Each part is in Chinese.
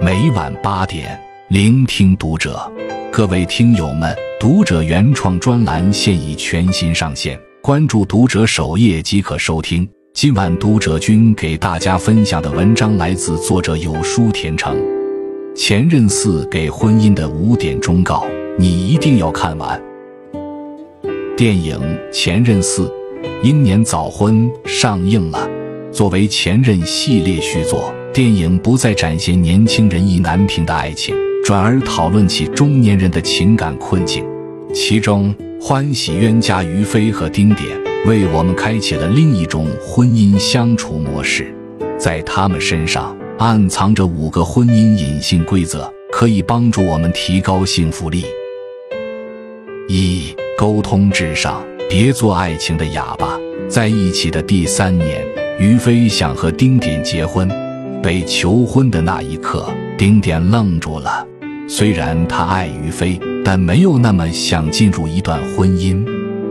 每晚八点，聆听读者。各位听友们，读者原创专栏现已全新上线，关注读者首页即可收听。今晚读者君给大家分享的文章来自作者有书甜橙，前任四给婚姻的五点忠告，你一定要看完。电影《前任四》英年早婚上映了。作为《前任》系列续作，电影不再展现年轻人意难平的爱情，转而讨论起中年人的情感困境。其中，欢喜冤家于飞和丁点为我们开启了另一种婚姻相处模式。在他们身上暗藏着五个婚姻隐性规则，可以帮助我们提高幸福力。一沟通至上，别做爱情的哑巴。在一起的第三年，于飞想和丁点结婚。被求婚的那一刻，丁点愣住了。虽然他爱于飞，但没有那么想进入一段婚姻。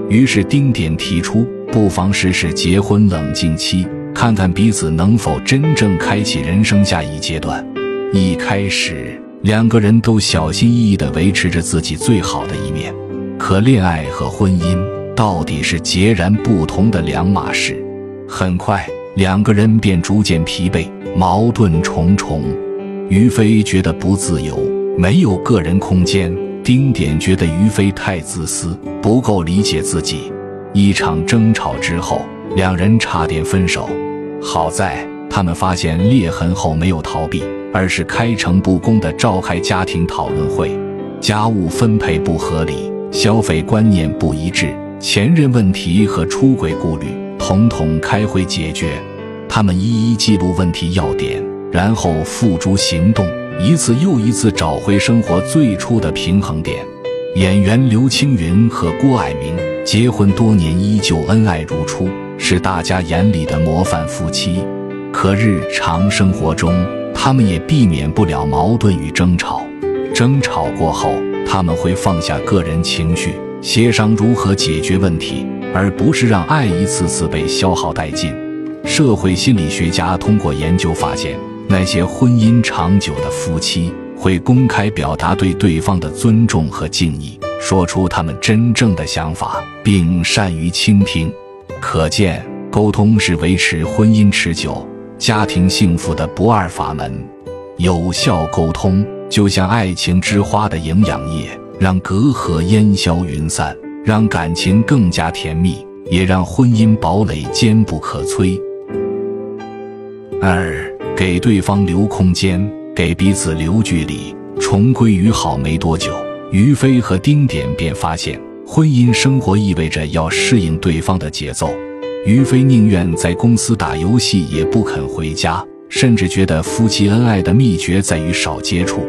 于是丁点提出，不妨试试结婚冷静期，看看彼此能否真正开启人生下一阶段。一开始，两个人都小心翼翼地维持着自己最好的一面。可恋爱和婚姻到底是截然不同的两码事。很快，两个人便逐渐疲惫，矛盾重重。于飞觉得不自由，没有个人空间；丁点觉得于飞太自私，不够理解自己。一场争吵之后，两人差点分手。好在他们发现裂痕后没有逃避，而是开诚布公地召开家庭讨论会。家务分配不合理。消费观念不一致，前任问题和出轨顾虑，统统开会解决。他们一一记录问题要点，然后付诸行动，一次又一次找回生活最初的平衡点。演员刘青云和郭蔼明结婚多年，依旧恩爱如初，是大家眼里的模范夫妻。可日常生活中，他们也避免不了矛盾与争吵。争吵过后。他们会放下个人情绪，协商如何解决问题，而不是让爱一次次被消耗殆尽。社会心理学家通过研究发现，那些婚姻长久的夫妻会公开表达对对方的尊重和敬意，说出他们真正的想法，并善于倾听。可见，沟通是维持婚姻持久、家庭幸福的不二法门。有效沟通。就像爱情之花的营养液，让隔阂烟消云散，让感情更加甜蜜，也让婚姻堡垒坚不可摧。二，给对方留空间，给彼此留距离。重归于好没多久，于飞和丁点便发现，婚姻生活意味着要适应对方的节奏。于飞宁愿在公司打游戏，也不肯回家，甚至觉得夫妻恩爱的秘诀在于少接触。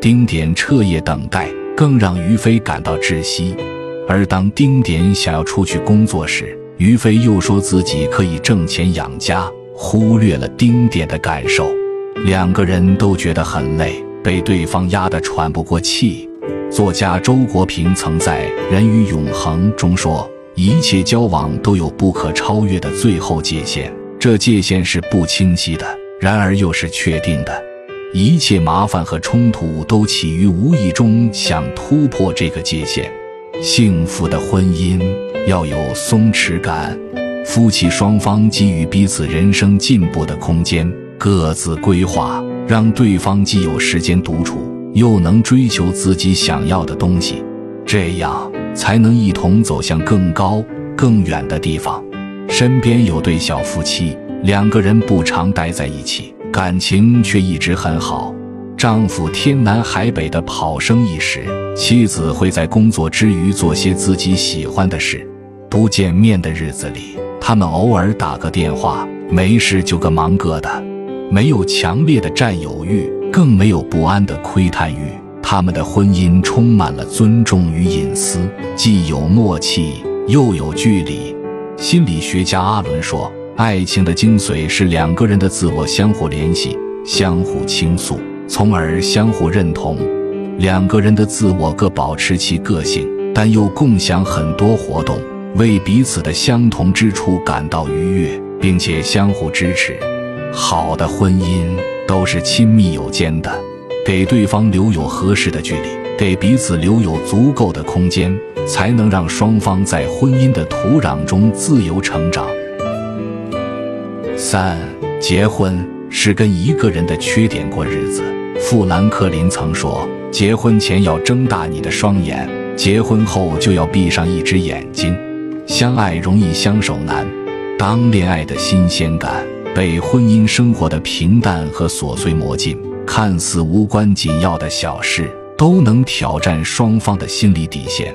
丁点彻夜等待，更让于飞感到窒息。而当丁点想要出去工作时，于飞又说自己可以挣钱养家，忽略了丁点的感受。两个人都觉得很累，被对方压得喘不过气。作家周国平曾在《人与永恒》中说：“一切交往都有不可超越的最后界限，这界限是不清晰的，然而又是确定的。”一切麻烦和冲突都起于无意中想突破这个界限。幸福的婚姻要有松弛感，夫妻双方给予彼此人生进步的空间，各自规划，让对方既有时间独处，又能追求自己想要的东西，这样才能一同走向更高更远的地方。身边有对小夫妻，两个人不常待在一起。感情却一直很好，丈夫天南海北的跑生意时，妻子会在工作之余做些自己喜欢的事。不见面的日子里，他们偶尔打个电话，没事就各忙各的，没有强烈的占有欲，更没有不安的窥探欲。他们的婚姻充满了尊重与隐私，既有默契，又有距离。心理学家阿伦说。爱情的精髓是两个人的自我相互联系、相互倾诉，从而相互认同。两个人的自我各保持其个性，但又共享很多活动，为彼此的相同之处感到愉悦，并且相互支持。好的婚姻都是亲密有间的，给对方留有合适的距离，给彼此留有足够的空间，才能让双方在婚姻的土壤中自由成长。三，结婚是跟一个人的缺点过日子。富兰克林曾说：“结婚前要睁大你的双眼，结婚后就要闭上一只眼睛。相爱容易相守难，当恋爱的新鲜感被婚姻生活的平淡和琐碎磨尽。”看似无关紧要的小事，都能挑战双方的心理底线。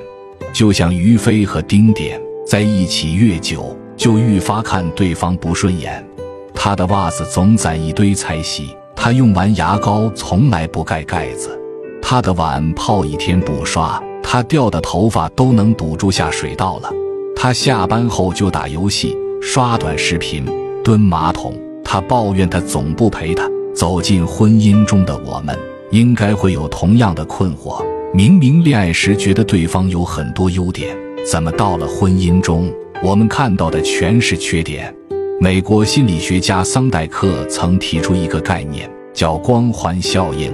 就像于飞和丁点在一起越久，就愈发看对方不顺眼。他的袜子总攒一堆才洗，他用完牙膏从来不盖盖子。他的碗泡一天不刷，他掉的头发都能堵住下水道了。他下班后就打游戏、刷短视频、蹲马桶。他抱怨他总不陪他。走进婚姻中的我们，应该会有同样的困惑：明明恋爱时觉得对方有很多优点，怎么到了婚姻中，我们看到的全是缺点？美国心理学家桑代克曾提出一个概念，叫“光环效应”，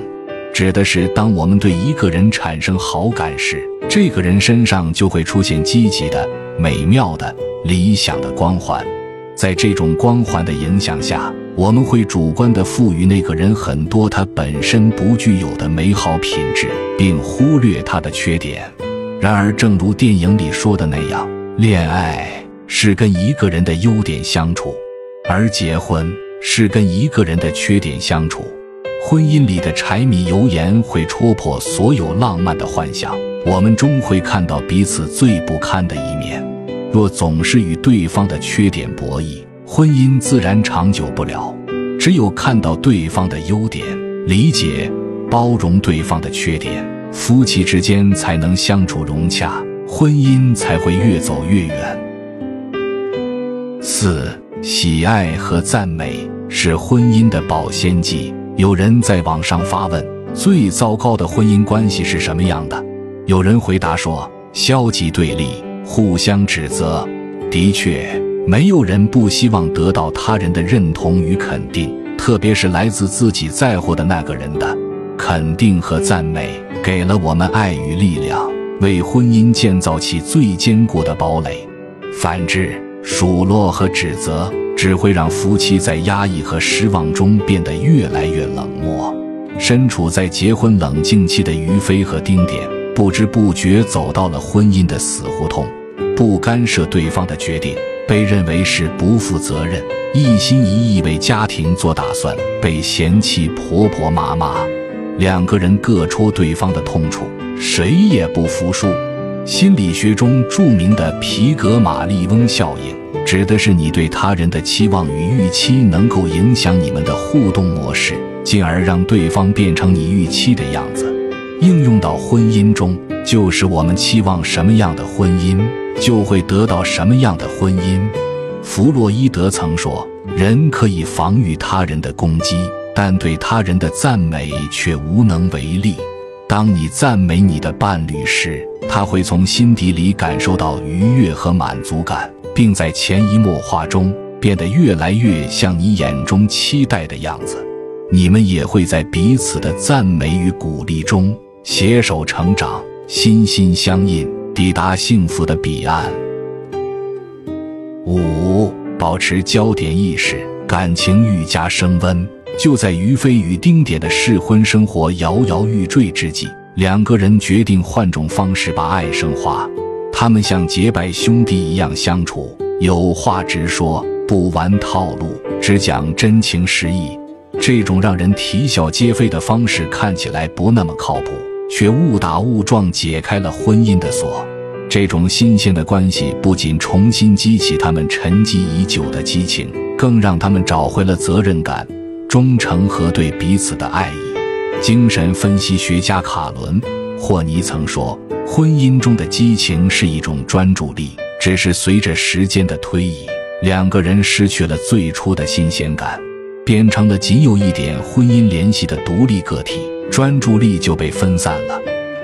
指的是当我们对一个人产生好感时，这个人身上就会出现积极的、美妙的、理想的光环。在这种光环的影响下，我们会主观地赋予那个人很多他本身不具有的美好品质，并忽略他的缺点。然而，正如电影里说的那样，恋爱是跟一个人的优点相处，而结婚是跟一个人的缺点相处。婚姻里的柴米油盐会戳破所有浪漫的幻想，我们终会看到彼此最不堪的一面。若总是与对方的缺点博弈，婚姻自然长久不了。只有看到对方的优点，理解、包容对方的缺点，夫妻之间才能相处融洽，婚姻才会越走越远。四、喜爱和赞美是婚姻的保鲜剂。有人在网上发问：最糟糕的婚姻关系是什么样的？有人回答说：消极对立，互相指责。的确。没有人不希望得到他人的认同与肯定，特别是来自自己在乎的那个人的肯定和赞美，给了我们爱与力量，为婚姻建造起最坚固的堡垒。反之，数落和指责只会让夫妻在压抑和失望中变得越来越冷漠。身处在结婚冷静期的于飞和丁点，不知不觉走到了婚姻的死胡同，不干涉对方的决定。被认为是不负责任，一心一意为家庭做打算，被嫌弃婆婆妈妈，两个人各戳对方的痛处，谁也不服输。心理学中著名的皮格马利翁效应，指的是你对他人的期望与预期能够影响你们的互动模式，进而让对方变成你预期的样子。应用到婚姻中，就是我们期望什么样的婚姻。就会得到什么样的婚姻？弗洛伊德曾说：“人可以防御他人的攻击，但对他人的赞美却无能为力。当你赞美你的伴侣时，他会从心底里感受到愉悦和满足感，并在潜移默化中变得越来越像你眼中期待的样子。你们也会在彼此的赞美与鼓励中携手成长，心心相印。”抵达幸福的彼岸。五，保持焦点意识，感情愈加升温。就在于飞与丁点的试婚生活摇摇欲坠之际，两个人决定换种方式把爱升华。他们像结拜兄弟一样相处，有话直说，不玩套路，只讲真情实意。这种让人啼笑皆非的方式看起来不那么靠谱。却误打误撞解开了婚姻的锁。这种新鲜的关系不仅重新激起他们沉寂已久的激情，更让他们找回了责任感、忠诚和对彼此的爱意。精神分析学家卡伦·霍尼曾说：“婚姻中的激情是一种专注力，只是随着时间的推移，两个人失去了最初的新鲜感，变成了仅有一点婚姻联系的独立个体。”专注力就被分散了。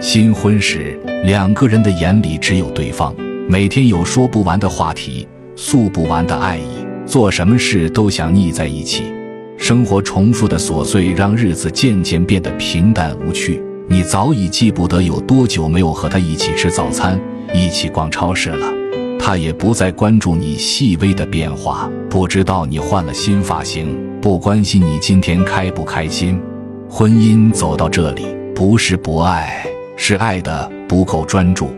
新婚时，两个人的眼里只有对方，每天有说不完的话题，诉不完的爱意，做什么事都想腻在一起。生活重复的琐碎让日子渐渐变得平淡无趣。你早已记不得有多久没有和他一起吃早餐，一起逛超市了。他也不再关注你细微的变化，不知道你换了新发型，不关心你今天开不开心。婚姻走到这里，不是不爱，是爱的不够专注。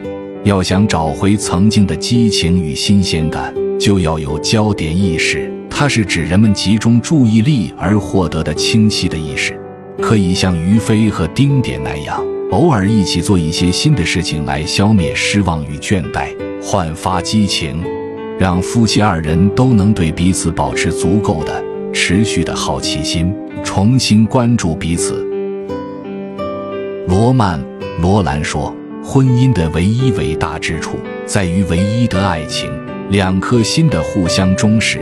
要想找回曾经的激情与新鲜感，就要有焦点意识。它是指人们集中注意力而获得的清晰的意识。可以像于飞和丁点那样，偶尔一起做一些新的事情来消灭失望与倦怠，焕发激情，让夫妻二人都能对彼此保持足够的、持续的好奇心，重新关注彼此。罗曼·罗兰说：“婚姻的唯一伟大之处在于唯一的爱情，两颗心的互相忠实。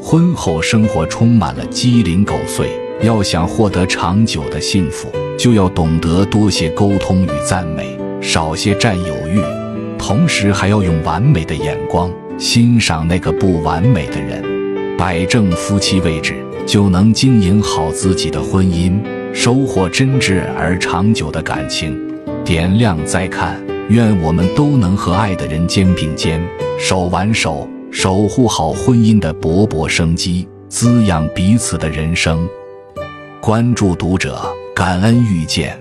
婚后生活充满了鸡零狗碎。”要想获得长久的幸福，就要懂得多些沟通与赞美，少些占有欲，同时还要用完美的眼光欣赏那个不完美的人，摆正夫妻位置，就能经营好自己的婚姻，收获真挚而长久的感情。点亮再看，愿我们都能和爱的人肩并肩，手挽手，守护好婚姻的勃勃生机，滋养彼此的人生。关注读者，感恩遇见。